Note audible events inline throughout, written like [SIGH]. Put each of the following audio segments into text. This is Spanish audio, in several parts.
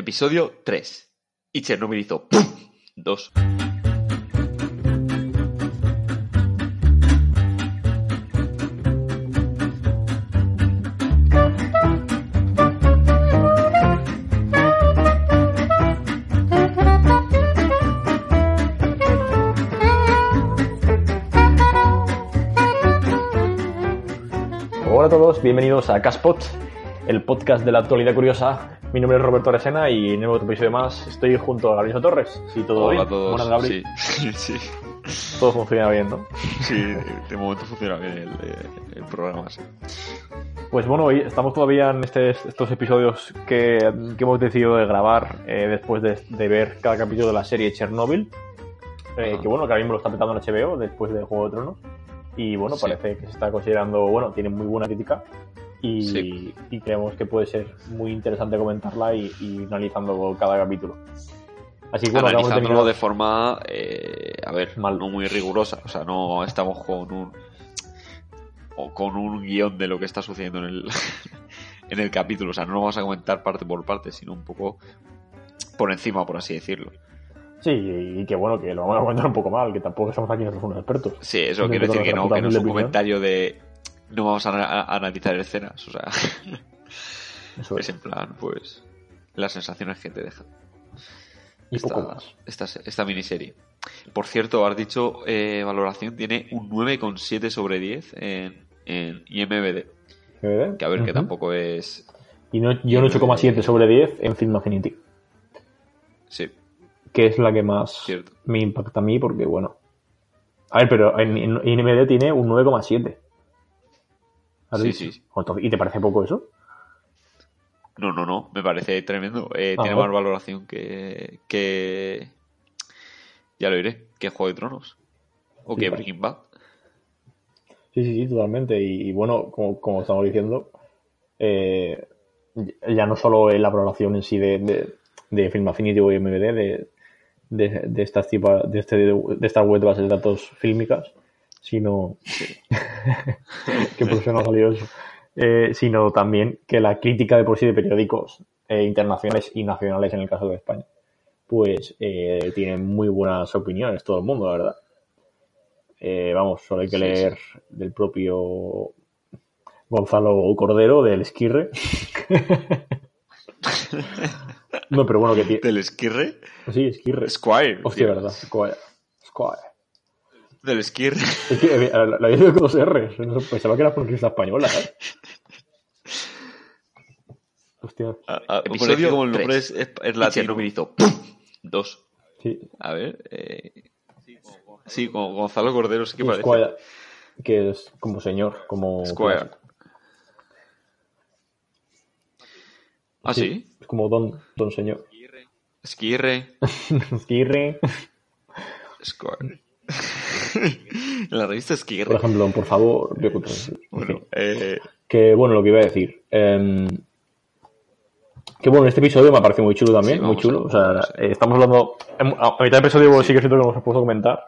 Episodio 3. Y Chernobyl hizo ¡pum! 2. Hola a todos, bienvenidos a Caspot, el podcast de la actualidad curiosa. Mi nombre es Roberto Aresena y en otro episodio más estoy junto a Gabriel Torres. Sí, todo Hola bien. a todos. Buenas, Gabri. Sí, [LAUGHS] sí, Todo funciona bien, ¿no? sí, de momento funciona bien el, eh, el programa. sí. Pues bueno, hoy estamos todavía en este- estos episodios que, que hemos decidido de grabar eh, después de, de ver cada capítulo de la serie Chernobyl. Eh, que bueno, que ahora mismo lo está petando en HBO después de Juego de Tronos. Y bueno, Sí. parece que se está considerando, bueno, tiene muy buena crítica. Y, Sí. y creemos que puede ser muy interesante comentarla y, y analizando cada capítulo. Así que bueno, de Analizándolo de terminar- forma, eh, a ver, Mal. no muy rigurosa. O sea, no estamos con un o con un guion de lo que está sucediendo en el, [LAUGHS] en el capítulo. O sea, no lo vamos a comentar parte por parte, sino un poco por encima, por así decirlo. Sí, y que bueno, que lo vamos a comentar un poco mal, que tampoco somos aquí nosotros unos expertos. Sí, eso Dentro quiere de decir que no, que no es un opinión. comentario de no vamos a, analizar escenas. O sea, [LAUGHS] Eso es es. en plan, pues, las sensaciones que te deja. Y esta, poco más. Esta, esta miniserie. Por cierto, has dicho eh, valoración tiene un 9,7 sobre 10 en, en IMBD. ¿Eh? Que a ver, que tampoco es. Y no, yo un 8,7 sobre 10 en Film Affinity, Sí, que es la que más cierto. me impacta a mí, porque bueno. A ver, pero en, en IMDb tiene un 9,7. ¿Has Sí, sí, ¿Y te parece poco eso? No, no, no, me parece tremendo. Eh, Ah, tiene más valoración que, que. Ya lo diré, que Juego de Tronos. O Sí, que. Breaking Bad. Sí, sí, sí, totalmente. Y, y bueno, como, como estamos diciendo, eh, ya no solo en la valoración en sí de, de, de Film Affinity o IMDb, de, de, de estas tipa- de, este, de estas web de bases de datos fílmicas, sino [LAUGHS] que por eso no ha salido eso, Eh, sino también que la crítica de por sí de periódicos eh, internacionales y nacionales en el caso de España, pues eh, tienen muy buenas opiniones todo el mundo, la verdad. Eh, vamos, solo hay que Sí, leer del propio Gonzalo Cordero, del Esquirre. [LAUGHS] no, pero bueno, que tiene... Del Esquirre. Sí, Esquirre. Squire. Hostia, verdad. Squire. Squire. Del Esquirre. Es que eh, la la había dicho con dos sé, Pensaba que era porque es española, ¿eh? Hostia, A- a- Episodio pone que como el nombre tres. es, es, es latino. Hizo ¡pum! Dos. sí. A ver. Eh... Sí, como Gonzalo Cordero sí que parece. Squire, que es como señor, como... Squire. Ah, sí. Es como don, don señor. Esquirre. Esquirre. [LAUGHS] Squire. En [LAUGHS] la revista Por Esquirre. ejemplo, por favor. Bueno, eh, Que bueno, lo que iba a decir. em, que bueno, este episodio me ha parecido muy chulo también, Sí, muy chulo. O sea, eh, estamos hablando. em, A mitad del episodio sí que siento que nos hemos puesto a comentar.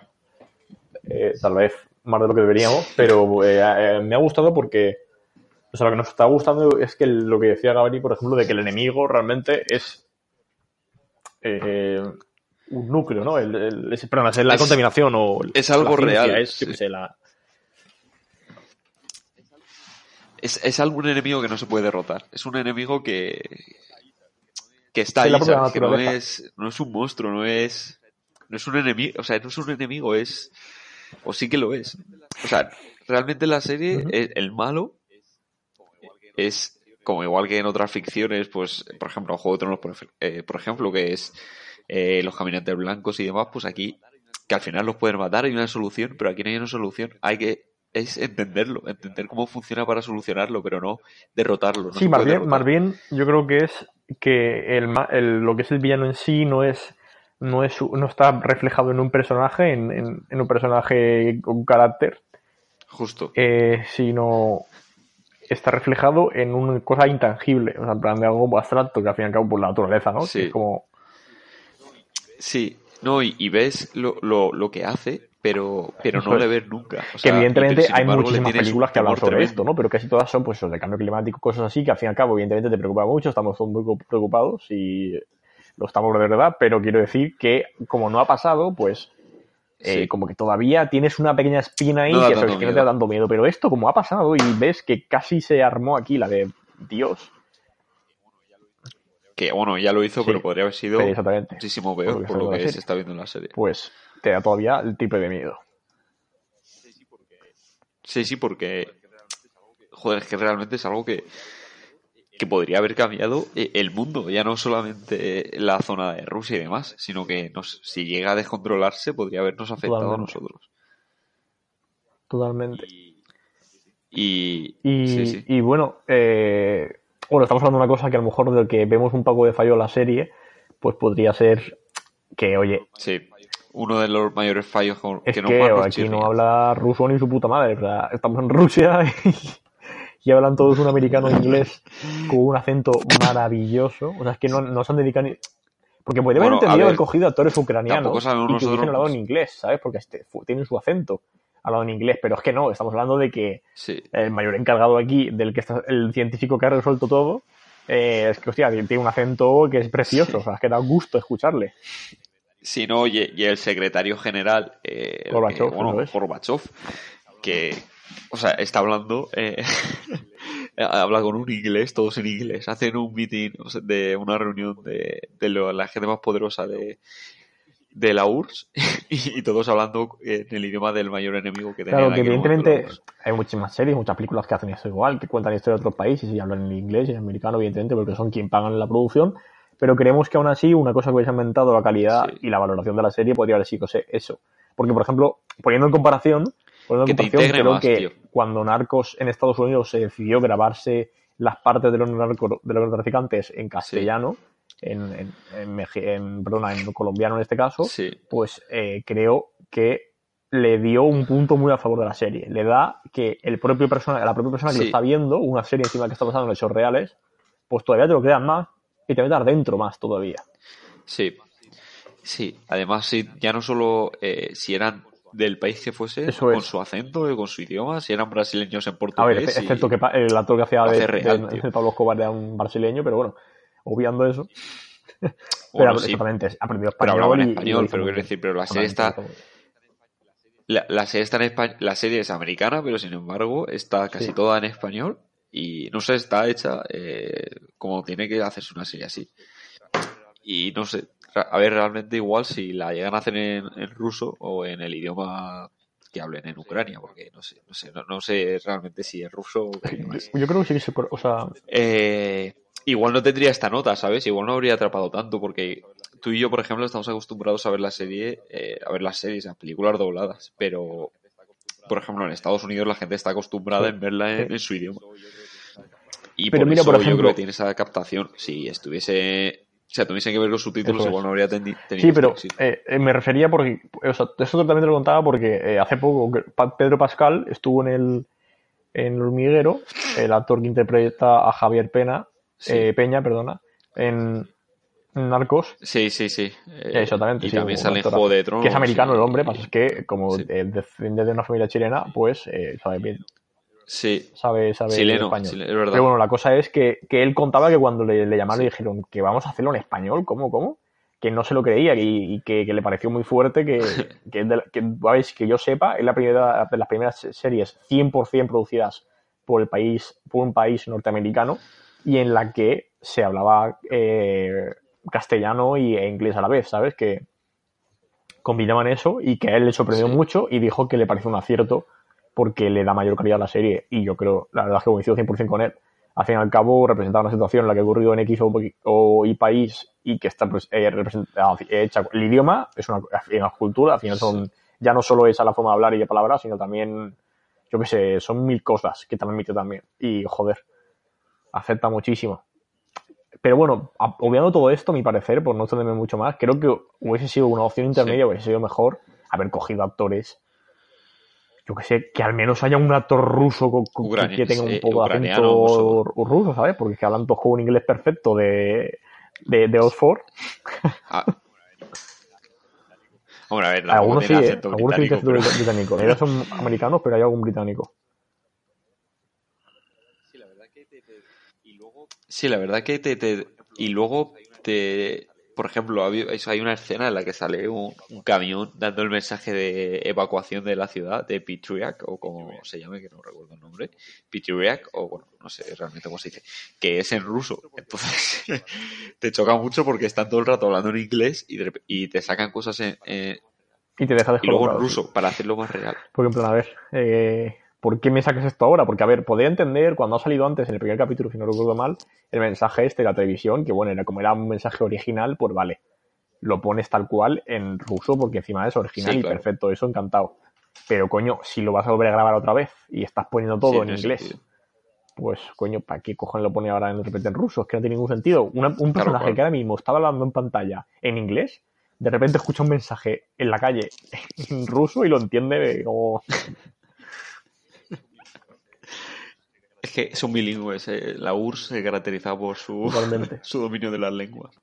eh, tal vez más de lo que deberíamos, pero eh, eh, me ha gustado porque. O sea, lo que nos está gustando es que lo que decía Gabri, por ejemplo, de que el enemigo realmente es. eh, un núcleo, ¿no? El, el- perdón, la Es- contaminación o. es algo real, Es, sí. sé, la, es, es algún enemigo que no se puede derrotar. Es un enemigo que. que está ahí. Que no es, no es un monstruo, no es. No es un enemigo. O sea, no es un enemigo, es. O sí que lo es. O sea, realmente en la serie, Ujú. el, el malo es. Como igual que en otras ficciones, pues, por ejemplo, en Juego de Tronos, por, eh, por ejemplo, que es eh, los caminantes blancos y demás, pues aquí, que al final los pueden matar, hay una solución, pero aquí no hay una solución. Hay que es entenderlo, entender cómo funciona para solucionarlo, pero no derrotarlo. no Sí, más bien, derrotar. más bien yo creo que es que el, lo que es el villano en sí no es no es no está reflejado en un personaje, en, en- en un personaje con carácter, Justo. eh, sino está reflejado en una cosa intangible, o sea, en plan de algo abstracto que al fin y al cabo por la naturaleza, ¿no? Sí. Es como Sí, no, y, y ves lo, lo, lo que hace, pero, pero no le ves nunca. O que sea, evidentemente hay embargo muchísimas películas que hablan sobre tremendo. esto, ¿no? Pero casi todas son pues eso, de cambio climático, cosas así, que al fin y al cabo evidentemente te preocupa mucho, estamos todos muy preocupados y lo estamos de verdad, pero quiero decir que como no ha pasado, pues eh, como que todavía tienes una pequeña espina ahí que, sabes, que no te da tanto miedo. Pero esto, como ha pasado y ves que casi se armó aquí la de Dios. Que bueno, ya lo hizo, pero podría haber sido muchísimo peor por lo que se está viendo en la serie. Pues te da todavía el tipo de miedo. Sí, sí, porque. Joder, es que realmente es algo que que podría haber cambiado eh, el mundo, ya no solamente la zona de Rusia y demás, sino que nos, si llega a descontrolarse podría habernos afectado a nosotros. Totalmente. Y, y, bueno, eh, bueno, estamos hablando de una cosa que a lo mejor de que vemos un poco de fallo en la serie, pues podría ser que, oye... Sí, uno de los mayores fallos que, no que aquí no habla ruso ni su puta madre, estamos en Rusia [LAUGHS] y y hablan todos un americano inglés con un acento maravilloso. O sea, es que no, no se han dedicado ni... Porque podría haber entendido haber cogido actores ucranianos y que hubiesen hablado en inglés, ¿sabes? Porque este, tienen su acento hablado en inglés, pero es que no, estamos hablando de que el mayor encargado aquí, del que está el científico que ha resuelto todo, eh, es que, hostia, tiene un acento que es precioso, o sea, es que da gusto escucharle. Sí, no, y, el secretario general, eh, Gorbachev, que, o sea, está hablando, eh, [LAUGHS] habla con un inglés, todos en inglés, hacen un meeting de una reunión de, la gente más poderosa de, de la URSS [LAUGHS] y, todos hablando en el idioma del mayor enemigo que tenían. Claro, que evidentemente hay muchísimas series, muchas películas que hacen eso igual, que cuentan historia de otros países y hablan en inglés y en americano, evidentemente, porque son quien pagan la producción. Pero creemos que aún así una cosa que hubiese aumentado la calidad y la valoración de la serie podría haber sido eso. Porque, por ejemplo, poniendo en comparación, que creo que cuando Narcos en Estados Unidos se decidió grabarse las partes de los, de los traficantes en castellano, en, en, en, colombiano en este caso, pues eh, creo que le dio un punto muy a favor de la serie. Le da que el propio persona, la propia persona que lo está viendo, una serie encima que está pasando en hechos reales, pues todavía te lo crean más y te dar dentro más todavía. Sí, sí. Además, sí, ya no solo eh, si eran del país que fuese, con su acento, y con su idioma, si eran brasileños en portugués. A ver, excepto que el actor que hacía de, Pablo Escobar era un brasileño, pero bueno, obviando eso. pero exactamente, ha aprendido español. Pero en español, pero quiero decir, pero la serie está. La, serie está en español, la serie es americana, pero sin embargo está casi toda en español y no sé, está hecha eh, como tiene que hacerse una serie así. Y no sé, a ver realmente igual si la llegan a hacer en, ruso o en el idioma que hablen en Ucrania, porque no sé, no sé, no, sé realmente si es ruso o Yo creo que sí que se, o sea... Eh, igual no tendría esta nota, ¿sabes? Igual no habría atrapado tanto, porque tú y yo, por ejemplo, estamos acostumbrados a ver la serie, eh, a ver las series, a películas dobladas, pero, por ejemplo, en Estados Unidos la gente está acostumbrada en verla en, su idioma. Y por mira, eso por ejemplo, yo creo que tiene esa captación. Si estuviese o sea, tuviese que ver los subtítulos, igual no habría tenido. Sí, pero eh, eh, me refería porque. O sea, eso también te lo contaba porque eh, hace poco Pedro Pascal estuvo en el, en el hormiguero, el actor que interpreta a Javier Pena, Peña, perdona, en Narcos. Sí, sí, sí. Exactamente. Y también sale en Juego de Tronos. Que es americano el hombre, pasa es que como desciende de una familia chilena, pues sabe bien Sí. Sabe, sabe español. Pero bueno, la cosa es que, él contaba que cuando le, llamaron y dijeron que vamos a hacerlo en español, ¿cómo, cómo? Que no se lo creía y, que, le pareció muy fuerte que, [LAUGHS] que, que, yo sepa, es la primera de las primeras series 100% producidas por el país, por un país norteamericano y en la que se hablaba eh, castellano y, e inglés a la vez, ¿sabes? Que combinaban eso y que a él le sorprendió mucho y dijo que le pareció un acierto porque le da mayor calidad a la serie y yo creo, la verdad es que coincido 100% con él. Al fin y al cabo, representaba una situación en la que ha ocurrido en X o, Y país y que está pues, eh, hecha. El idioma es una, una, cultura, al final son, ya no solo esa la forma de hablar y de palabras, sino también, yo qué sé, son mil cosas que transmite también. Y joder, afecta muchísimo. Pero bueno, obviando todo esto, a mi parecer, por no extenderme mucho más, creo que hubiese sido una opción intermedia, hubiese sido mejor haber cogido actores yo que sé, que al menos haya un actor ruso que, tenga un poco de acento ruso, ¿sabes? Porque que hablan todos con un inglés perfecto de, de, Oxford. Ah. Hombre, a ver, algunos sí, ¿eh? algunos sí que pero... británico. Ellos son americanos, pero hay algún británico. Sí, la verdad que te, y luego te, por ejemplo, hay una escena en la que sale un, camión dando el mensaje de evacuación de la ciudad de Pitriak, o como se llame, que no recuerdo el nombre, Pitriak, o bueno, no sé realmente cómo se dice, que es en ruso. Entonces, [LAUGHS] te choca mucho porque están todo el rato hablando en inglés y, te sacan cosas en, y te deja Y luego en ruso, para hacerlo más real. Por ejemplo, a ver, eh, ¿por qué me sacas esto ahora? Porque, a ver, podría entender cuando ha salido antes, en el primer capítulo, si no recuerdo mal, el mensaje este de la televisión, que bueno, era como era un mensaje original, pues vale, lo pones tal cual en ruso, porque encima es original y perfecto, eso encantado. Pero coño, si lo vas a volver a grabar otra vez y estás poniendo todo en inglés, pues coño, ¿para qué cojones lo pone ahora de repente en ruso? Es que no tiene ningún sentido. un personaje que ahora mismo estaba hablando en pantalla en inglés, de repente escucha un mensaje en la calle en ruso y lo entiende como... Es que son bilingües. Eh. La URSS se caracteriza por su, [LAUGHS] su dominio de las lenguas.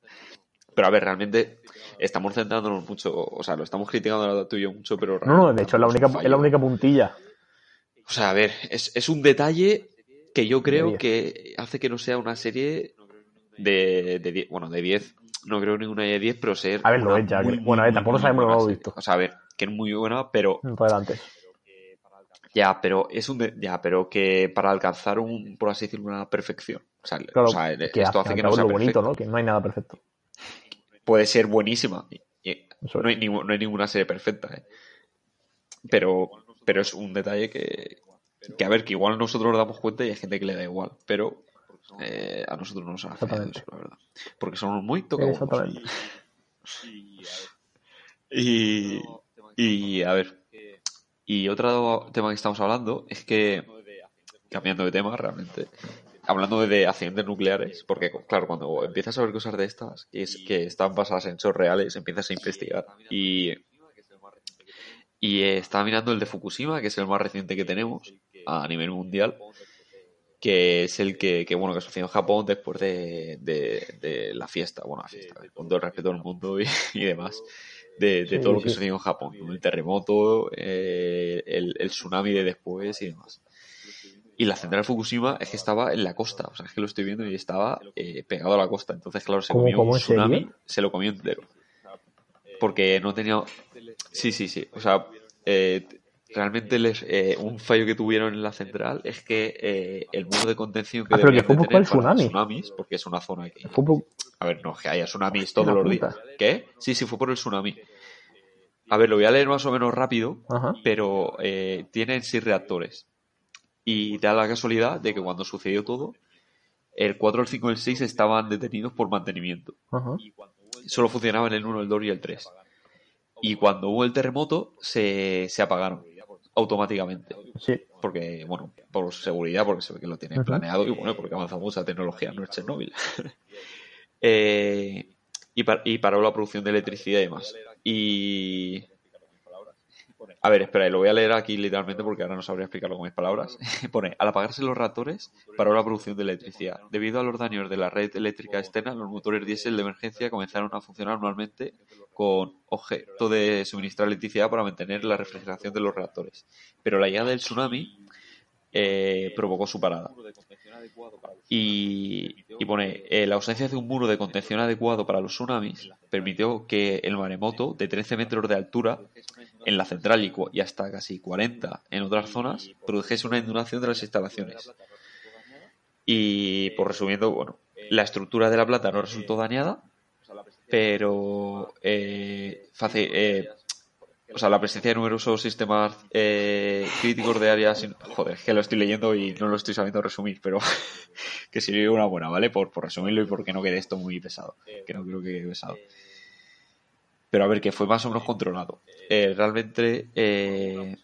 Pero a ver, realmente estamos centrándonos mucho, o sea, lo estamos criticando a tú y yo mucho, pero... No, no, de hecho es la única, es la única puntilla. O sea, a ver, es, es un detalle que yo creo que hace que no sea una serie de, de bueno, de 10 no creo ninguna de 10, pero ser. A ver, lo es ya. bueno, a ver, tampoco sabemos lo que visto. O sea, a ver, que es muy buena, pero. Adelante. Ya, pero es un ya, pero que para alcanzar un, por así decirlo, una perfección. O sea, o sea esto hace que no sea lo bonito, ¿no? Que no hay nada perfecto. Puede ser buenísima. No hay, no hay ninguna serie perfecta, ¿eh? Pero, pero es un detalle que, que, a ver, que igual nosotros nos damos cuenta y hay gente que le da igual. Pero eh, a nosotros no nos hace eso, la verdad. Porque somos muy tocados. Y, y a ver, y otro tema que estamos hablando es que, cambiando de tema realmente, hablando de accidentes nucleares, porque claro, cuando empiezas a ver cosas de estas, que, es, que están basadas en hechos reales, empiezas a investigar. Y, y estaba mirando el de Fukushima, que es el más reciente que tenemos a nivel mundial, que es el que, bueno que sucedió en Japón después de, de, la fiesta, bueno, la fiesta, con todo el respeto del mundo y, demás, de, todo lo que sucedió en Japón, el terremoto, eh, el, el, tsunami de después y demás. Y la central de Fukushima es que estaba en la costa, o sea, es que lo estoy viendo y estaba eh, pegado a la costa, entonces claro, se comió un tsunami, se lo comió entero. Porque no tenía... Sí, sí, sí, o sea, eh, realmente les, eh, un fallo que tuvieron en la central es que eh, el muro de contención que ah, pero que fue tener tsunami. tsunamis, porque es una zona que... A ver, no, que haya tsunamis todos los días. ¿Qué? Sí, sí, fue por el tsunami. A ver, lo voy a leer más o menos rápido, pero eh, tienen seis reactores. Y da la casualidad de que cuando sucedió todo, el 4, el 5 y el 6 estaban detenidos por mantenimiento. Solo funcionaban el 1, el 2 y el 3. Y cuando hubo el terremoto, se, se apagaron automáticamente. Sí. Porque, bueno, por seguridad, porque se ve que lo tienen planeado y bueno, porque avanza mucha tecnología, no es Chernobyl. eh, y, y paró la producción de electricidad y demás. Y. A ver, espera, lo voy a leer aquí literalmente porque ahora no sabría explicarlo con mis palabras. [LAUGHS] [LAUGHS] Pone, al apagarse los reactores, paró la producción de electricidad. Debido a los daños de la red eléctrica externa, los motores diésel de emergencia comenzaron a funcionar normalmente con objeto de suministrar electricidad para mantener la refrigeración de los reactores. Pero la llegada del tsunami eh, provocó su parada. Y, pone, eh, la ausencia de un muro de contención adecuado para los tsunamis permitió que el maremoto de 13 metros de altura en la central y, hasta casi 40 en otras zonas produjese una inundación de las instalaciones. Y, por resumiendo, bueno, la estructura de la planta no resultó dañada, pero eh, eh, o sea, la presencia de numerosos sistemas eh, críticos de áreas. Joder, es que lo estoy leyendo y no lo estoy sabiendo resumir, pero [LAUGHS] que sirvió una buena, ¿vale? Por, por resumirlo y porque no quede esto muy pesado. Que no creo que quede pesado. Pero a ver, que fue más o menos controlado. Eh, realmente. Eh,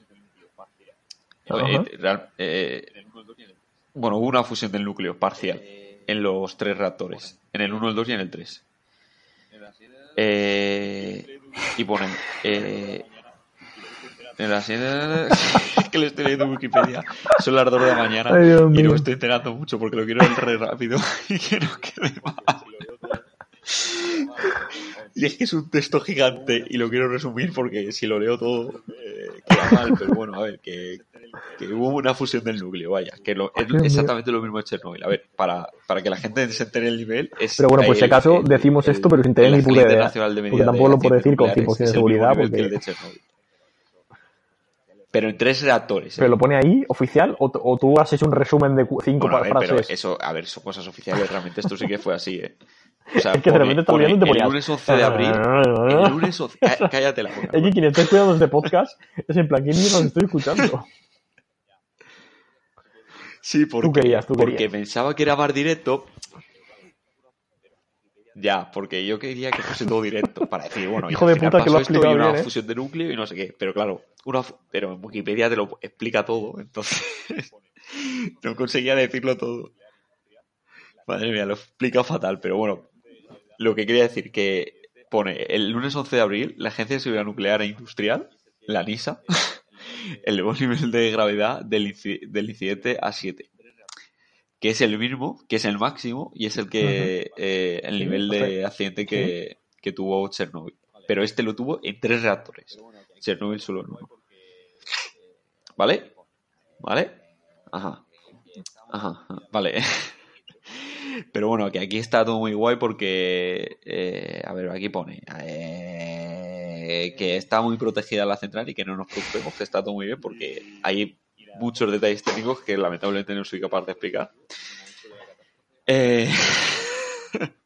bueno, hubo una fusión del núcleo parcial en los tres reactores: en el 1, el 2 y en el 3. Eh, y ponen eh, en la [LAUGHS] que le estoy leyendo en Wikipedia son las 2 de la mañana y no me estoy enterando mucho porque lo quiero re rápido [LAUGHS] y que no quede mal y es que es un texto gigante y lo quiero resumir porque si lo leo todo eh, queda mal pero bueno a ver que que hubo una fusión del núcleo, vaya, que lo, es exactamente lo mismo de Chernobyl. A ver, para, para que la gente se entere el nivel, es. Pero bueno, pues si acaso decimos esto, pero sin tener ni puta idea. Porque tampoco lo puedo decir con 100% de seguridad. Porque... Pero en tres reactores. ¿Pero lo pone ahí, oficial? ¿O, tú has hecho un resumen de cinco bueno, a ver, frases? Pero eso, a ver, son cosas oficiales. Realmente esto sí que fue así, ¿eh? O sea, [LAUGHS] es que de repente y te ponías... El lunes 11 de abril. el lunes 11... Cállate la boca. Es que quien está escuchando este podcast es en plan, ¿quién nos estoy escuchando? Sí, porque, tú querías, tú porque querías. pensaba que era más directo. Ya, porque yo quería que fuese todo directo para decir, bueno, hijo de puta que lo explicado y una bien, ¿eh? fusión de núcleo y no sé qué. Pero claro, una, pero en Wikipedia te lo explica todo, entonces [LAUGHS] no conseguía decirlo todo. Madre mía, lo explica fatal, pero bueno, lo que quería decir que pone el lunes 11 de abril la Agencia de Seguridad Nuclear e Industrial, la NISA, [LAUGHS] elevó el nivel de gravedad del, del incidente a 7 que es el mismo, que es el máximo y es el que eh, el nivel de accidente que, que, tuvo Chernobyl. Pero este lo tuvo en tres reactores. Chernobyl solo en uno. ¿Vale? ¿Vale? Ajá. Ajá. Vale. [LAUGHS] Pero bueno, que aquí está todo muy guay porque, eh, a ver, aquí pone eh, que está muy protegida la central y que no nos preocupemos, que está todo muy bien porque hay muchos detalles técnicos que lamentablemente no soy capaz de explicar. Eh, [LAUGHS]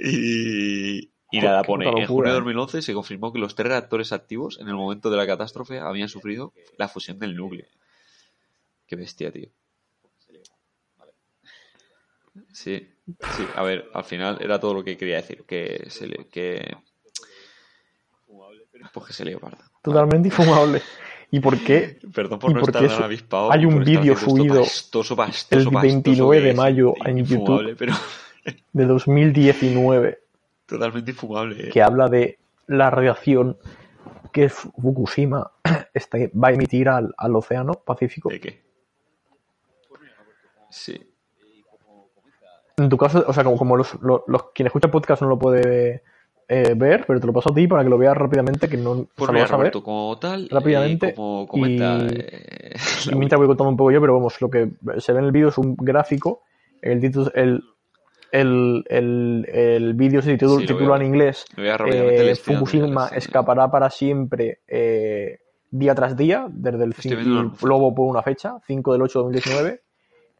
y, y nada, pone, en junio de 2011 se confirmó que los tres reactores activos en el momento de la catástrofe habían sufrido la fusión del núcleo. Qué bestia, tío. Sí, sí, a ver, al final era todo lo que quería decir, que se le, que pues que se le parda. Totalmente infumable. ¿Y por qué? Perdón por no estar tan avispado. Hay un vídeo subido pastoso, pastoso, el 29 de mayo en YouTube pero... [LAUGHS] de 2019. Totalmente infumable. ¿eh? Que habla de la radiación que Fukushima [CLEARS THROAT] este, va a emitir al, al océano Pacífico. ¿De qué? Sí. En tu caso, o sea, como, como los, los, los quien escucha el podcast no lo puede eh, ver, pero te lo paso a ti para que lo veas rápidamente, que no pues mira, lo vas a ver Roberto, como tal, rápidamente. eh, como comenta, y, eh, [LAUGHS] y mientras voy contando un poco yo, pero vamos, lo que se ve en el vídeo es un gráfico. El título, el, el, el, el vídeo se titula, Sí, en inglés eh, Fukushima escapará para siempre eh, día tras día, desde el luego pone una fecha, 5 del 8 de 2019,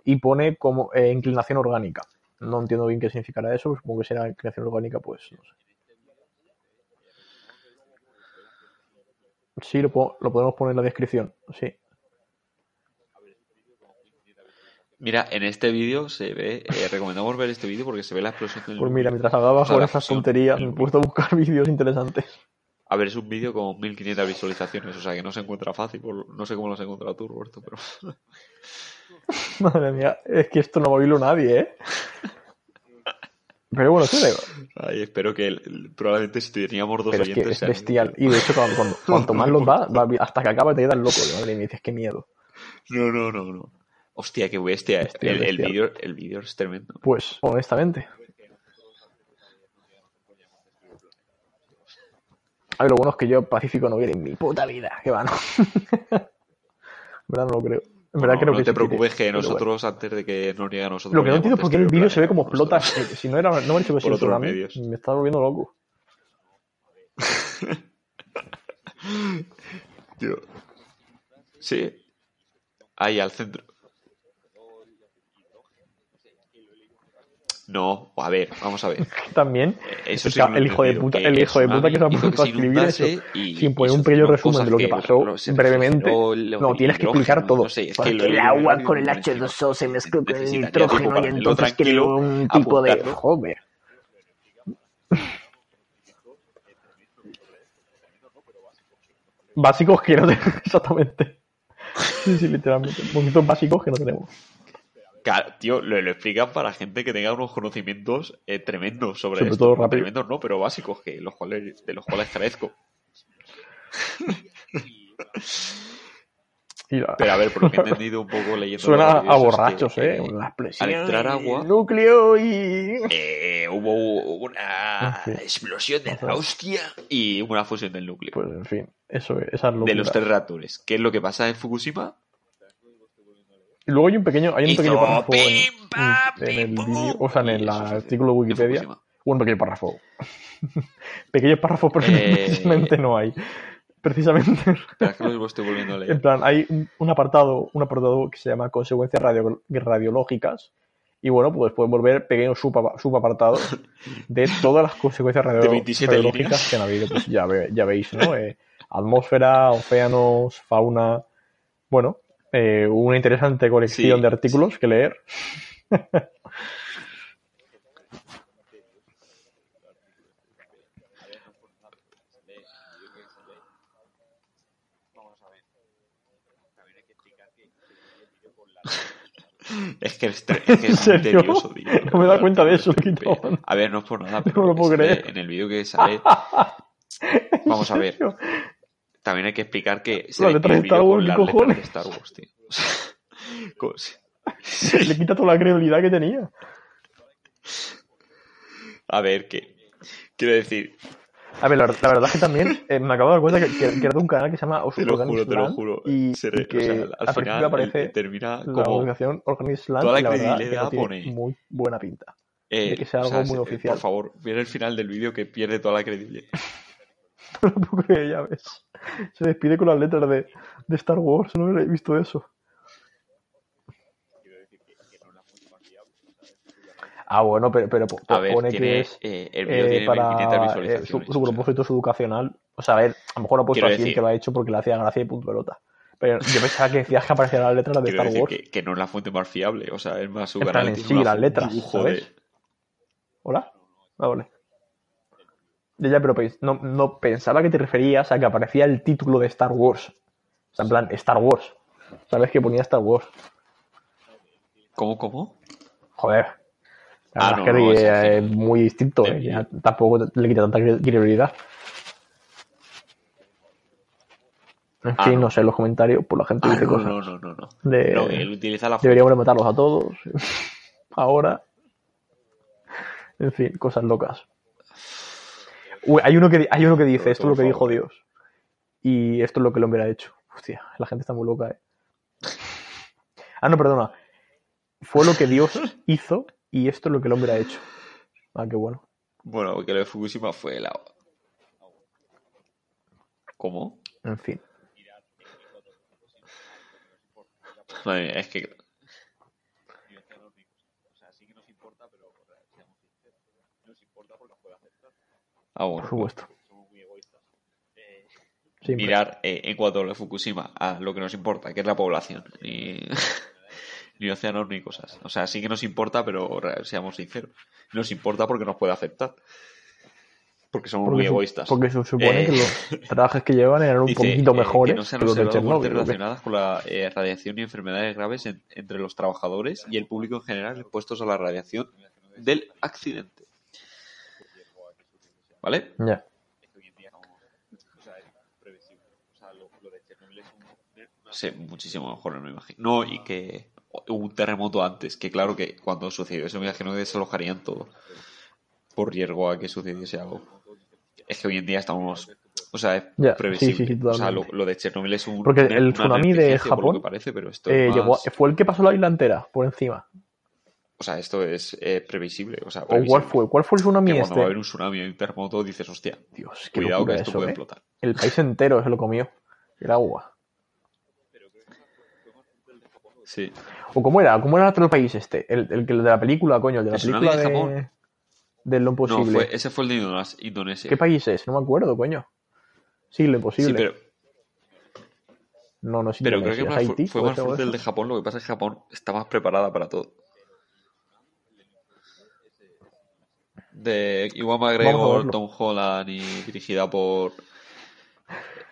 y pone como eh, inclinación orgánica. No entiendo bien qué significará eso, supongo que será inclinación orgánica, pues no sé. Sí, lo, po- lo podemos poner en la descripción, sí. Mira, en este vídeo se ve, eh, recomendamos ver este vídeo porque se ve la explosión del Pues mira, mientras hablaba O sea, con esas tonterías, me he puesto a buscar [LAUGHS] vídeos interesantes. A ver, es un vídeo con 1500 visualizaciones, o sea que no se encuentra fácil. No sé cómo lo has encontrado tú, Roberto, pero. [LAUGHS] Madre mía, es que esto no va a oírlo nadie, ¿eh? [LAUGHS] Pero bueno, sí. Ay, espero que el- probablemente si teníamos dos Pero es que oyentes. es bestial. Y de hecho, cuando, cuando- [LAUGHS] cuanto más los da, va- hasta que acaba te quedas loco. Madre mía, dices, qué miedo. No, no, no, no. Hostia, qué bestia. Bestia, el, vídeo el vídeo es tremendo. Pues, honestamente. A ver, lo bueno es que yo Pacífico no ir en mi puta vida. Que va, no. [LAUGHS] verdad no lo creo. En verdad No, te preocupes que bueno. nosotros, antes de que nos niegue a nosotros. Lo que no entiendo es por qué el de vídeo se ve como explota. eh, Si no era, no me dicho que Por otros mí, medios. me está volviendo loco. [LAUGHS] Tío. Sí. Ahí al centro. No, a ver, vamos a ver. También Eso el, sí hijo de puta, que el hijo de puta que se ha puesto a escribir eso y sin poner un pequeño resumen de lo que pasó brevemente. No, tienes que explicar todo. Porque el agua con el lo- H2O se mezcló con el nitrógeno y entonces creó un tipo de... Joder. Básicos que no tenemos, [LAUGHS] exactamente. Sí, sí, literalmente. Poquitos básicos que no tenemos. Tío, lo, lo explican para gente que tenga unos conocimientos eh, tremendos sobre, Sobre esto. todo rápido. Tremendos no, pero básicos, que los cuales, de los cuales carezco. [LAUGHS] Pero a ver, por lo que he entendido un poco leyendo. [LAUGHS] Suena a que, borrachos, ¿eh? eh, al entrar agua, Núcleo y. eh, hubo una explosión de la hostia y una fusión del núcleo. Pues en fin. Eso es, de los tres reactores. ¿Qué es lo que pasa en Fukushima? Y luego hay un pequeño, hay un pequeño párrafo en, pim, en el pim, o sea, en el artículo de en Wikipedia. Un pequeño párrafo. [LAUGHS] Pequeños párrafos pero Eh, precisamente no hay. Precisamente. Espera, que lo estoy volviendo a En leer. plan, hay un, apartado, un apartado que se llama consecuencias radio- radiológicas. Y bueno, pues pueden volver pequeños suba- subapartados de [LAUGHS] todas las consecuencias radio- De 27 radiológicas líneas. que han habido. Pues ya, ve- ya veis, ¿no? [LAUGHS] Eh, atmósfera, océanos, fauna. Bueno, eh, una interesante colección Sí, de artículos que leer. Es que es, es, que [LAUGHS] ¿En es muy tedioso, tío. [LAUGHS] No me he dado cuenta de eso, quitado. A ver, no es por nada, [LAUGHS] No pero me lo puedo creer. en el vídeo que sale, vamos a ver. También hay que explicar que se La letra de Star Wars, ¿qué cojones? de Star Wars, tío. [LAUGHS] O sea, si- [LAUGHS] Le quita toda la credibilidad que tenía. A ver, que quiero decir, A ver, la, la verdad es que también eh, me acabo de dar cuenta que, que, que era de un canal que se llama [LAUGHS] te lo juro, te lo juro. Y, se re- y que o sea, al al final aparece eh, termina la como organización Organic Land toda la y la verdad que credibilidad no pone- muy buena pinta. eh, de que sea o algo sea, muy se- oficial. Por favor, viene el final del vídeo que pierde toda la credibilidad. [LAUGHS] No puedo creer, ya ves. Se despide con las letras de, de Star Wars, no he visto eso. Ah, bueno, pero, pero A ver, pone tiene, que es eh, el eh, tiene 500 para eh, su, propósito es educacional. O sea, a ver, a lo mejor ha puesto Quiero así el decir- que lo ha hecho porque le hacía gracia y punto pelota. Pero yo pensaba que decías que aparecían las letras de Quiero Star Wars. que, que no es la fuente más fiable, o sea, es más su En plan, canal sí, las letras, ¿sabes? de- ¿Hola? Ah, vale. Ya, ya, pero no, no pensaba que te referías a que aparecía el título de Star Wars. O sea, en plan, Star Wars. ¿Sabes que ponía Star Wars? ¿Cómo, cómo? Joder. La Ah, no, es que no, es, eh, muy distinto. Eh, ya tampoco le quita tanta cre- credibilidad. En Ah, fin, no. sé, en los comentarios, por la gente Ah, dice no, cosas. no, no, no, no. de- No, él utiliza la fuente. Deberíamos de matarlos a todos. [LAUGHS] Ahora. En fin, cosas locas. Uy, hay uno que, hay uno que dice, esto es lo que dijo. Dios. Y esto es lo que el hombre ha hecho. Hostia, la gente está muy loca, eh. Ah, no, perdona. Fue lo que Dios [LAUGHS] hizo y esto es lo que el hombre ha hecho. Ah, qué bueno. Bueno, porque lo de Fukushima fue la... ¿Cómo? En fin. Madre mía, es que... Ah, bueno. Por supuesto. Siempre. mirar eh, en cuanto a lo de Fukushima a lo que nos importa, que es la población, ni, [LAUGHS] ni océanos ni cosas. O sea, sí que nos importa, pero seamos sinceros. Nos importa porque nos puede afectar. Porque somos muy Porque, su- egoístas. porque se supone Eh, que los [LAUGHS] trajes que llevan eran un Dice, poquito eh, mejores que no se han observado relacionadas con la eh, radiación y enfermedades graves en- entre los trabajadores y el público en general expuestos a la radiación del accidente. ¿Vale? Ya. Sí, muchísimo mejor, no me imagino. No, y que hubo un terremoto antes, que claro que cuando sucedió eso me imagino que desalojarían todo por riesgo a que sucediese algo. Es que hoy en día estamos, o sea, es Ya, previsible. sí, sí, sí, o sea, lo, lo de Chernobyl es un Porque el una tsunami de lo Japón, que parece, pero esto Eh, es llegó más- a- fue el que pasó la isla entera por encima. O sea, esto es eh, previsible, o sea, ¿O cuál previsible. fue? ¿Cuál fue el tsunami Que cuando va a haber un tsunami un terremoto dices, hostia, Dios, qué cuidado que esto eso, puede ¿eh? explotar. El país entero se lo comió. El agua. Sí. ¿O cómo era? ¿Cómo era otro país este? El, el, de la película, coño, el de la ¿El tsunami película de de... Japón? de lo No, imposible. fue, ese fue el de Indones- Indonesia. ¿Qué país es? No me acuerdo, coño. Sí, lo imposible. Sí, pero, No, no es pero creo que más Haití. fue ¿puede más fuerte el de? Japón. Lo que pasa es que Japón está más preparada para todo. De Iwan McGregor. Tom Holland y dirigida por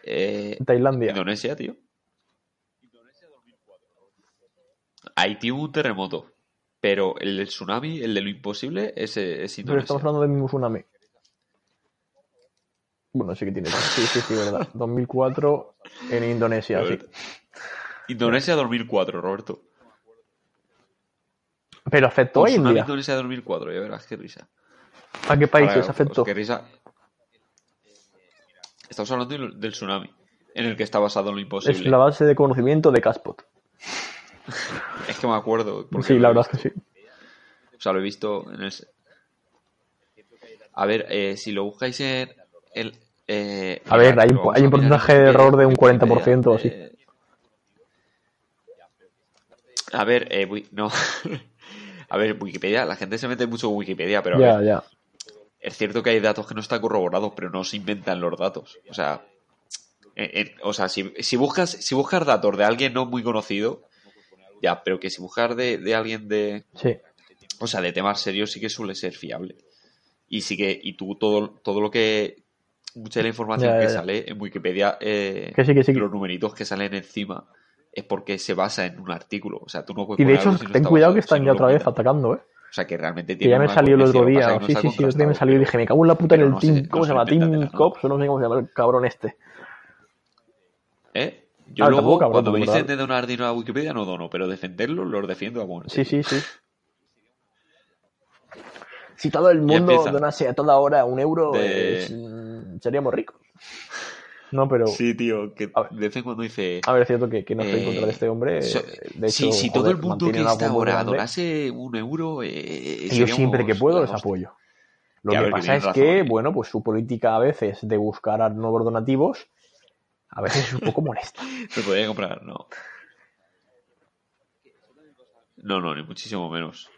eh, Tailandia. Indonesia, tío. Haití hubo un terremoto. Pero el del tsunami, el de lo imposible, ese es Pero Indonesia. estamos hablando del mismo tsunami. Bueno, sí que tiene. Sí, sí, sí, verdad. [LAUGHS] 2004 en Indonesia, sí. Indonesia 2004, Roberto. Pero afectó a India. Indonesia 2004, ya verás qué risa. ¿A qué países Ahora, afectó? Qué risa. Estamos hablando del tsunami. en el que está basado en lo imposible. Es la base de conocimiento de Caspot. [LAUGHS] Es que me acuerdo. Sí, la verdad es que sí. O sea, lo he visto en el... A ver, eh, si lo buscáis en el... eh, A ver, hay un- hay porcentaje de error de un Wikipedia, 40% o así. A ver, eh, no. [LAUGHS] a ver, Wikipedia, la gente se mete mucho en Wikipedia, pero Ya, ver, ya. Es cierto que hay datos que no están corroborados, pero no se inventan los datos. O sea, eh, eh, o sea si, si buscas si buscas datos de alguien no muy conocido, ya, pero que si buscas de, de alguien de, Sí. o sea, de temas serios sí que suele ser fiable. Y sí que, y tú todo, todo lo que, mucha de la información Ya, ya, que sale en Wikipedia, eh, Que sí, que sí. los numeritos que salen encima, es porque se basa en un artículo. O sea, tú no puedes Y de hecho, algo si no ten cuidado basado, que están si no ya otra vez atacando, ¿eh? O sea, que realmente Que tiene ya me salió el otro lo que día. que Sí, sí, sí, el otro día me salió y dije, me cago en la puta en el no se- team. no ¿Cómo se se llama? lo Team. Cops, o no sé cómo se llama el cabrón este. ¿Eh? Yo Ah, luego, cabrón, cuando me dicen de donar dinero a Wikipedia, no dono, pero defenderlo, los defiendo a muerte. Sí, sí, sí. Si todo el mundo donase a toda hora un euro, De- mm, seríamos ricos. No, pero. Sí, tío, que ver. de vez en cuando dice... A ver, es cierto que, que no estoy en Eh, contra de este hombre. so- de si, hecho, si todo el mundo que está ahora donase un euro, eh, Y yo siempre que puedo les apoyo. Lo Que pasa es razón, que, ¿eh? bueno, pues su política a veces de buscar a nuevos donativos, a veces es un poco molesta. [LAUGHS] Me podría comprar, no. No, no, ni muchísimo menos.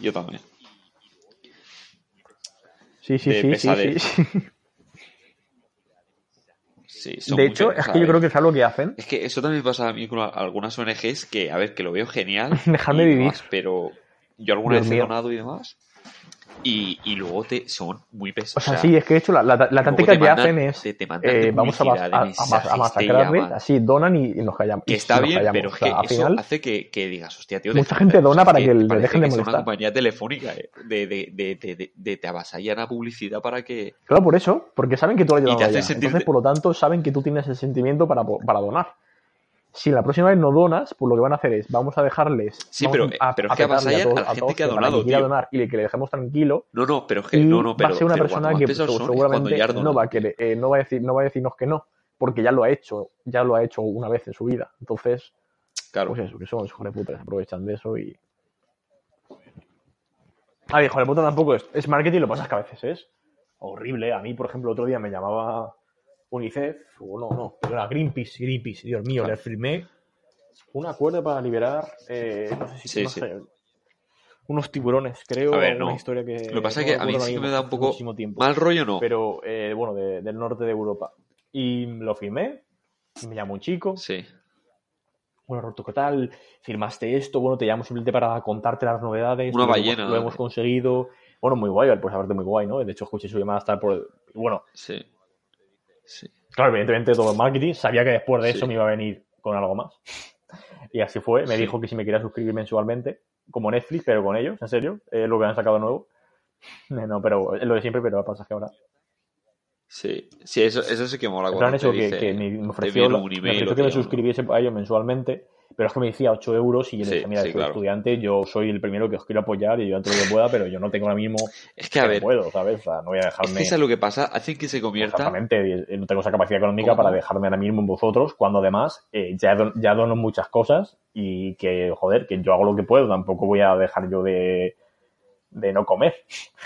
Yo también. Sí, sí, De sí, sí, sí. De hecho, es que yo creo que es algo que hacen. Es que eso también pasa a mí con algunas ONGs que, a ver, que lo veo genial. [LAUGHS] Dejarme y vivir. demás, pero yo alguna Dios vez he donado y demás. Y, y luego te son muy pesados. O sea, sí, es que de hecho la, la, la táctica que hacen es te- eh, vamos a, a, a, a masacrarle, así donan y, y nos callamos. Que está bien, callamos. pero O es sea, que al eso final, hace que, que digas, hostia, tío. Mucha gente dona es para que le dejen de que molestar. una compañía telefónica, eh, de, de, de, de, te avasallan a publicidad para que. Claro, por eso, porque saben que tú lo sentirte- Entonces, por lo tanto, saben que tú tienes el sentimiento para, para donar. Si la próxima vez no donas, pues lo que van a hacer es, vamos a dejarles. Sí, vamos pero- a- pero es que apretarle avasallan todos- a la gente que ha donado, quiera tío. donar y que le dejemos tranquilo. No, no, pero es que. No, no, pero. va a ser una persona que pues, seguramente ya has no donado. va a querer, eh, no va a decir, no va a decirnos que no, porque ya lo ha hecho, ya lo ha hecho una vez en su vida. Entonces, Claro. pues eso, que son hijos de puta, que se aprovechan de eso y. A ver, hijo de puta tampoco es, es marketing, lo que pasa es que a veces es horrible. A mí, por ejemplo, otro día me llamaba UNICEF, o no, no, era Greenpeace, Greenpeace, Dios mío, Claro. le firmé un acuerdo para liberar, eh, no sé si Sí, no sí. sé, unos tiburones, creo, A ver, una no. historia que. Lo que pasa es que a mí sí que me da un poco tiempo Mal rollo no. pero eh, bueno, de- del norte de Europa. Y lo firmé, y me llamó un chico, Sí. bueno, Roberto, ¿qué tal? ¿Firmaste esto? Bueno, te llamo simplemente para contarte las novedades. Una lo hemos- ballena, Lo hemos conseguido. Bueno, muy guay, pues aparte muy guay, ¿no? De hecho, escuché su llamada hasta por... Bueno, Sí. Sí. claro, evidentemente todo el marketing. Sabía que después de Sí. eso me iba a venir con algo más. Y así fue. Me Sí. dijo que si me quería suscribir mensualmente, como Netflix, pero con ellos, en serio. Es lo que han sacado nuevo. Eh, [LAUGHS] No, pero es lo de siempre, pero pasa que ahora. Sí. Sí, eso, eso sí que mola que, dice, que me, ofreció, me ofreció que me suscribiese a ellos mensualmente, pero es que me decía 8 euros y yo le Sí, mira, sí, soy claro. estudiante, yo soy el primero que os quiero apoyar y yo antes lo que pueda, pero yo no tengo ahora mismo [LAUGHS] Es que, a no ver, puedo, ¿sabes? O sea, no voy a es dejarme que eso es lo que pasa. Hacen que se convierta. exactamente, y no tengo esa capacidad económica ¿Cómo? para dejarme ahora mismo en vosotros, cuando además eh, ya, don- ya dono muchas cosas y que, joder, que yo hago lo que puedo, tampoco voy a dejar yo de, de no comer. [LAUGHS]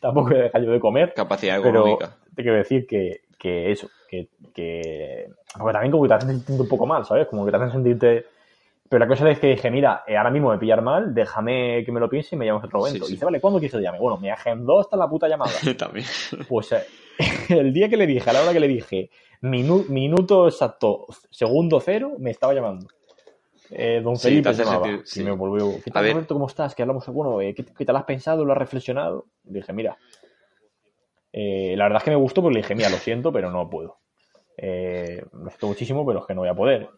tampoco voy a dejar yo de comer. Capacidad Pero económica. te quiero decir que, que eso, que, que porque también como que te hacen sentirte un poco mal, ¿sabes? Como que te hacen sentirte... Pero la cosa es que dije, mira, eh, ahora mismo me pillar mal, déjame que me lo piense y me llamas otro momento. Sí, sí. Y dice, vale, ¿cuándo quieres que te llame? Bueno, me agendó hasta la puta llamada. [LAUGHS] También. Pues eh, [LAUGHS] el día que le dije, a la hora que le dije, minu- minuto exacto, segundo cero, me estaba llamando. Eh, don Sí, Felipe se llamaba. Y me volvió, ¿qué tal. Roberto? ¿Cómo estás? Que hablamos, bueno, eh, ¿qué, qué te lo has pensado? ¿Lo has reflexionado? Le dije, mira, la verdad es que me gustó, pero le dije, mira, lo siento, pero no puedo. Eh, lo siento muchísimo, pero es que no voy a poder.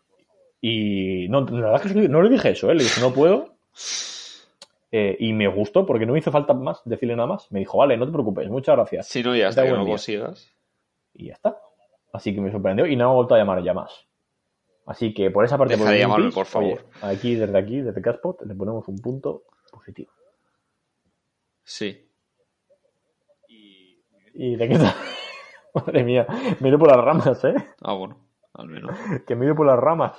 Y no, la verdad es que no le dije eso, ¿eh? le dije, no puedo. Eh, y me gustó porque no me hizo falta más decirle nada más. Me dijo, vale, no te preocupes, muchas gracias. Si no, ya hasta Da que no consigas. Y ya está. Así que me sorprendió y no me ha vuelto a llamar ya más. Así que por esa parte, Deja por de por favor. oye, aquí, desde aquí, desde Caspot, le ponemos un punto positivo. Sí. y te quita. [LAUGHS] Madre mía, me por las ramas, ¿eh? Ah, bueno, al menos. Que me por las ramas.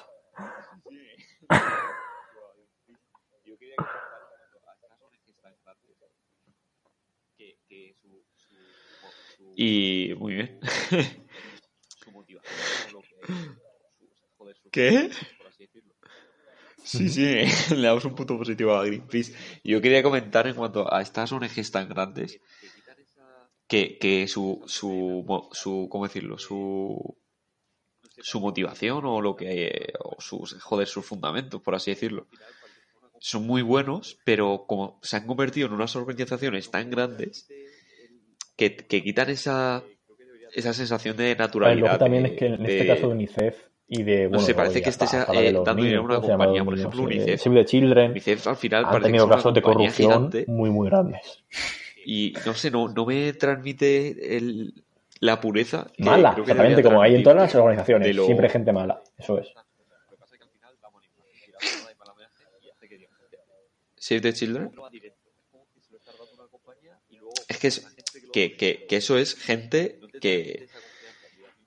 Yo quería comentar a casos que están grandes. Que, que su, su, su, Y muy bien. ¿Qué? Sí, sí, le damos un punto positivo a Greenpeace. Yo quería comentar en cuanto a estas ONGs tan grandes que, que su, su, su, ¿cómo decirlo? Su, su motivación o lo que, o sus, joder, sus fundamentos, por así decirlo, son muy buenos, pero como se han convertido en unas organizaciones tan grandes que, que quitan esa, esa sensación de naturalidad. luego también es que en de- este caso de UNICEF y de. Bueno, sé, parece que hasta- esté hasta la de eh, dando dinero a una compañía, por ejemplo, UNICEF. Save the Children UNICEF al final han tenido casos de corrupción gigante muy, muy grandes. Y no sé, no, no me transmite el, la pureza. que Mala, creo que exactamente, como hay en todas las organizaciones. lo- Siempre hay gente mala, eso es. Lo que pasa es que al final da buena imagen. Y la persona de mala imagen y hace que diga, Save the Children. Es que es que, que, que eso es gente que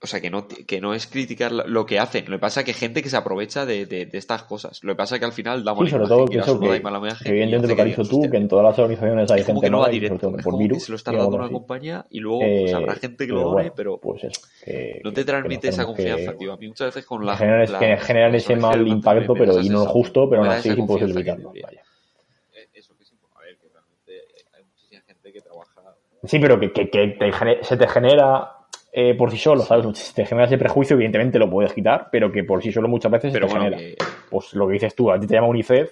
o sea que no que no es criticar lo- que hacen lo que pasa es que gente que se aprovecha de, de, de estas cosas lo que pasa es que al final da Sí, sobre todo que eso que, mala imagen, que evidentemente lo que has dicho tú, que en todas las organizaciones hay es gente que no va directo todo es por virus. se lo está dando una así. compañía y luego pues, Eh, habrá gente que lo bueno, done pero pues eso, que, no te transmite esa confianza que- tío a mí muchas veces con que la, generan, la- que generan ese mal impacto, pero y no es justo, pero aún así puedes evitarlo. vaya. Eh, eso que sí a ver que realmente hay muchísima gente que trabaja Sí, pero que, que, que te gene- se te genera eh, por sí solo, ¿sabes? Si te genera ese prejuicio, evidentemente lo puedes quitar, pero que por sí solo muchas veces pero se te bueno genera. que Pues lo que dices tú, a ti te llama UNICEF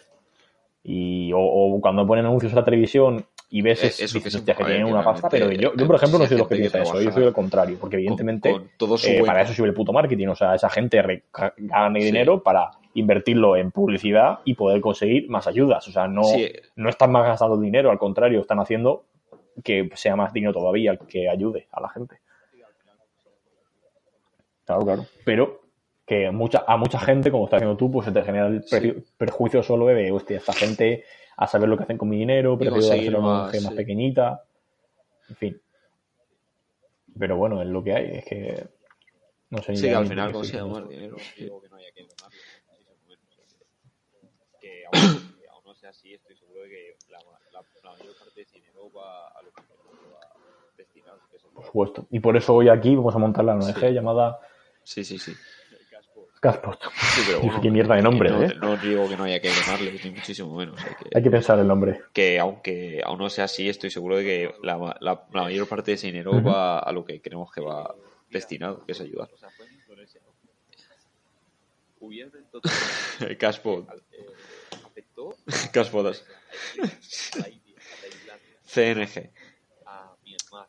y, o, o cuando ponen anuncios en la televisión y ves Eh, es, eso que a ver, tienen que una pasta, pero yo, yo hay por ejemplo, no soy los que piensa eso, yo soy al contrario, porque evidentemente con, con todo su eh, para eso sirve el puto marketing, o sea, esa gente gana dinero para invertirlo en publicidad y poder conseguir más ayudas, o sea, no, Sí. no están más gastando dinero, al contrario, están haciendo que sea más digno todavía el que ayude a la gente. Claro, claro. Pero que mucha, a mucha gente, como estás haciendo tú, pues se te genera el pre- perjuicio solo de, hostia, esta gente a saber lo que hacen con mi dinero, prefiero hacerlo en una más, ONG más sí. pequeñita. En fin. Pero bueno, es lo que hay, es que no sé ni sí que al final estoy más dinero sí. que aún, que aún no sea así estoy seguro de que la, la, la mayor parte de ese dinero va a lo que va destinado Por supuesto. Y por eso hoy aquí vamos a montar la ONG Sí. llamada sí sí sí Caspot. Sí, pero [LAUGHS] bueno, Qué mierda de nombre, no, ¿eh? no digo que no haya que donarle, ni muchísimo menos. Hay que, Hay que pensar el nombre. que aunque aún no sea así, estoy seguro de que la, la, la mayor parte de ese dinero va a lo que creemos que va destinado, que es ayudar. [LAUGHS] Caspod. [LAUGHS] Caspodas. CNG.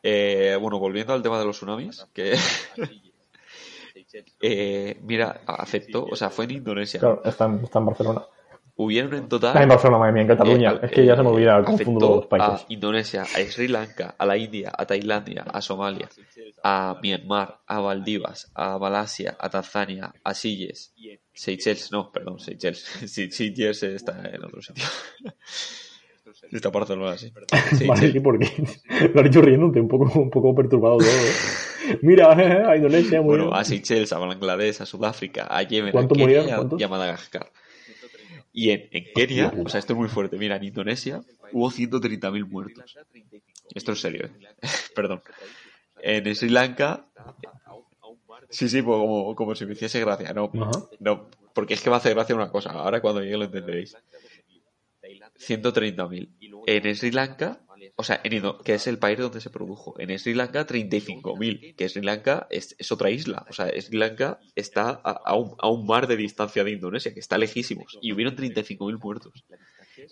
Eh, bueno, volviendo al tema de los tsunamis, que eh, mira, aceptó, o sea, fue en Indonesia. Claro, está en, está en Barcelona. Hubieron en total Ah, en Barcelona, madre mía, en Cataluña. eh, es que ya se me eh, olvida, confundo los países. A Indonesia, a Sri Lanka, a la India, a Tailandia, a Somalia, a Myanmar, a Maldivas, a Malasia, a Tanzania, a Seychelles. Seychelles, no, perdón, Seychelles. [LAUGHS] Seychelles está en otro sitio. [LAUGHS] Está Barcelona, sí. Vale, Seychelles. sí, porque [LAUGHS] lo has dicho riéndote, un poco, un poco perturbado todo. ¿eh? [LAUGHS] Mira, [LAUGHS] a Indonesia, Bueno, a Seychelles, a Bangladesh, a Sudáfrica, a Yemen, a ¿Cuánto Kenia murieron? y a- Madagascar. Y en, en Kenia, o sea, esto es muy fuerte. Mira, en Indonesia hubo 130.000 muertos. Esto es serio, ¿eh? [LAUGHS] Perdón. En Sri Lanka. Sí, sí, pues como, como si me hiciese gracia. No, Ajá. no, porque es que va a hacer gracia una cosa. Ahora cuando llegue lo entenderéis. 130.000. En Sri Lanka, o sea, en que es el país donde se produjo. En Sri Lanka, 35.000. Que Sri Lanka es, es otra isla. O sea, Sri Lanka está a, a un, a un mar de distancia de Indonesia, que está lejísimos. Y hubieron 35.000 muertos.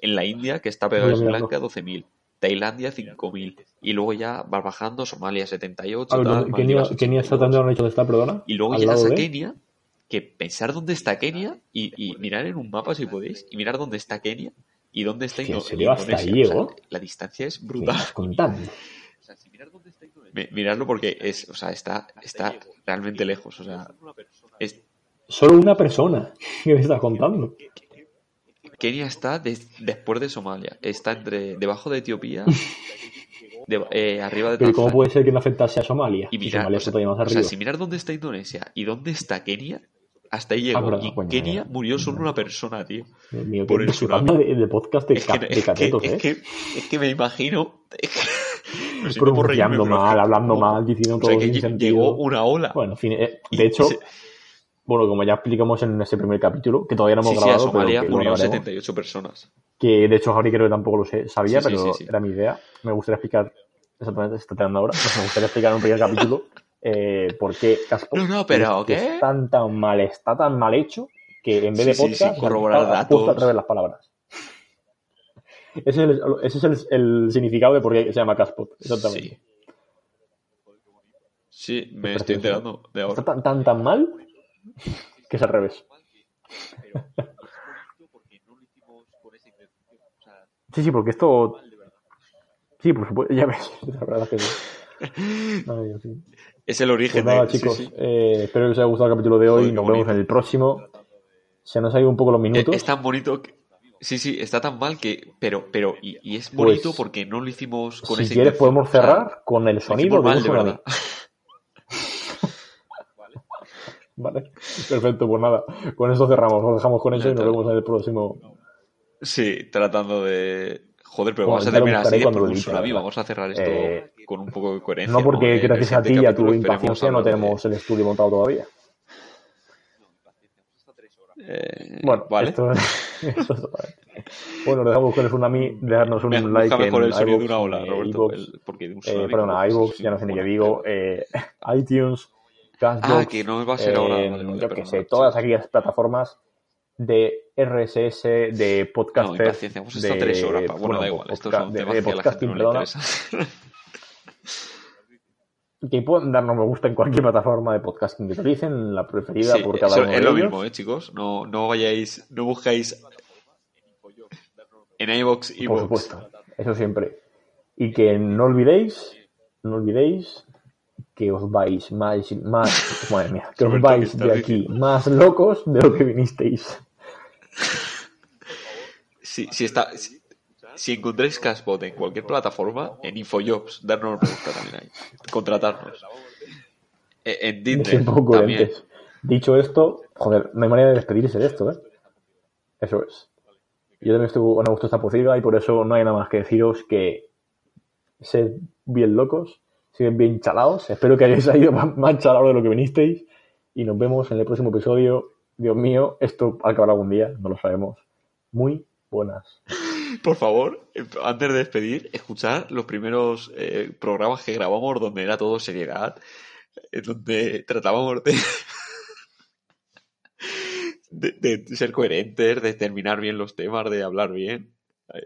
En la India, que está pegada a Sri Lanka, 12.000. Tailandia, 5.000. Y luego ya va bajando, Somalia, 78. A ver, tal, ¿dónde- Kenia, está 82. tan derecho de estar, perdona. Y luego llegas a de- Kenia, que pensar dónde está Kenia y, y mirar en un mapa si podéis, y mirar dónde está Kenia y dónde está Hostia, ¿en Indo- serio? ¿Hasta Indonesia. O sea, la distancia es ¿Qué brutal. estás contando? Mi- Miradlo porque es, o sea, está, está realmente lejos. O sea, es- Solo una persona. [LAUGHS] ¿Qué me estás contando? Kenia está des- después de Somalia. Está entre debajo de Etiopía [LAUGHS] de- eh, arriba de Pero ¿cómo puede ser que no afectase a Somalia? Y Si mirar, Somalia o sea, está más o sea, arriba. si mirar dónde está Indonesia y dónde está Kenia, hasta ahí llegó. Ah, y coño, Kenia verdad. murió solo una persona, tío. Mío, por el tsunami. de, de podcast de, Es que, de es, que, catetos, es, ¿eh? que, es que me imagino. [LAUGHS] Por reírme, Pronunciando es mal, hablando no. mal, diciendo O todo sea, que sin sentido. llegó una ola. Bueno, en fin, eh, Y de hecho, ese- bueno, como ya explicamos en ese primer capítulo, que todavía no hemos sí, sí, a grabado, pero Somalia que grabaremos, 78 personas. que de hecho Javi creo que tampoco lo sé, sabía, Sí, pero era mi idea. Me gustaría explicar, exactamente, se está tirando ahora, me gustaría explicar en un primer capítulo [LAUGHS] eh, por qué Caspo No, no, pero, que ¿qué? es tan, tan mal, está tan mal hecho que en vez de Sí, sí, podcast corroborar está datos. al revés las palabras. Ese es, el, ese es el, el significado de por qué se llama Caspot, exactamente. Sí. Sí, me Es estoy enterando de Está ahora. tan, tan, tan mal que es al revés. Sí, sí, porque esto. Sí, por supuesto, ya ves. [LAUGHS] La verdad es que sí. [LAUGHS] Ay. Es el Pues origen nada, de. sí, chicos, sí. eh, espero que os haya gustado el capítulo de hoy. Joder, Nos vemos bonito. en el próximo. Se nos ha ido un poco los Eh, minutos. Es tan bonito que. Sí, sí, está tan mal que. Pero, pero, y, y es Pues, bonito porque no lo hicimos con si esa quieres, intención. podemos cerrar con el sonido mal, de verdad. [LAUGHS] [LAUGHS] Vale, perfecto, pues nada. Con eso cerramos. Os dejamos con eso y nos vemos en el próximo. Sí, tratando de. Joder, pero Bueno, vamos a terminar así de. Vamos a cerrar esto Eh, con un poco de coherencia. No porque gracias a ti siguiente y a tu impaciencia no de- tenemos el estudio montado todavía. Eh, Bueno, vale. esto, [LAUGHS] esto es todo. Bueno, dejamos con el tsunami, dejarnos un like mejor en el sonido de una ola, eh, Roberto. el- porque un eh, perdona, iVoox, ya no sé ni qué digo, eh, [LAUGHS] iTunes, Castbox, Ah, que no va a ser ahora. eh, Vale, vale, yo que sé, todas aquellas plataformas de RSS, de No, podcaster, impaciencia. Hemos estado de, tres horas. Bueno, bueno, da igual. Estos son de- temas de que a la gente podcasting, no le perdona. interesan. [LAUGHS] que pueden darnos me gusta en cualquier plataforma de podcasting que utilicen, la preferida Sí, por cada eso uno de es lo ellos. mismo, ¿eh, chicos? No, no vayáis, no buscáis en iVoox y Por supuesto, eso siempre. Y que no olvidéis, no olvidéis que os vais más, más madre mía, que os Roberto, ¿qué vais de aquí más locos de lo que vinisteis. [LAUGHS] Si, si, está, si, si encontráis Cashbot en cualquier plataforma, en Infojobs, darnos me gusta también ahí. Contratarnos. Eh, En Tinder también. Dicho esto, joder, no hay manera de despedirse de esto, ¿eh? Eso es. Yo también estuve, no me gustó esta posibilidad y por eso no hay nada más que deciros que sed bien locos, sed bien chalados. Espero que hayáis [LAUGHS] ido más, más chalados de lo que vinisteis y nos vemos en el próximo episodio. Dios mío, esto acabará algún día, no lo sabemos. Muy buenas. Por favor, antes de despedir, escuchar los primeros eh, programas que grabamos donde era todo seriedad, donde tratábamos de, [LAUGHS] de, de ser coherentes, de terminar bien los temas, de hablar bien.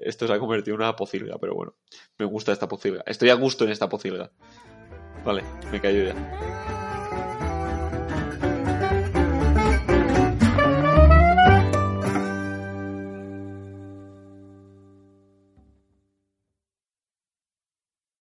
Esto se ha convertido en una pocilga, pero bueno, me gusta esta pocilga. Estoy a gusto en esta pocilga. Vale, me callo ya.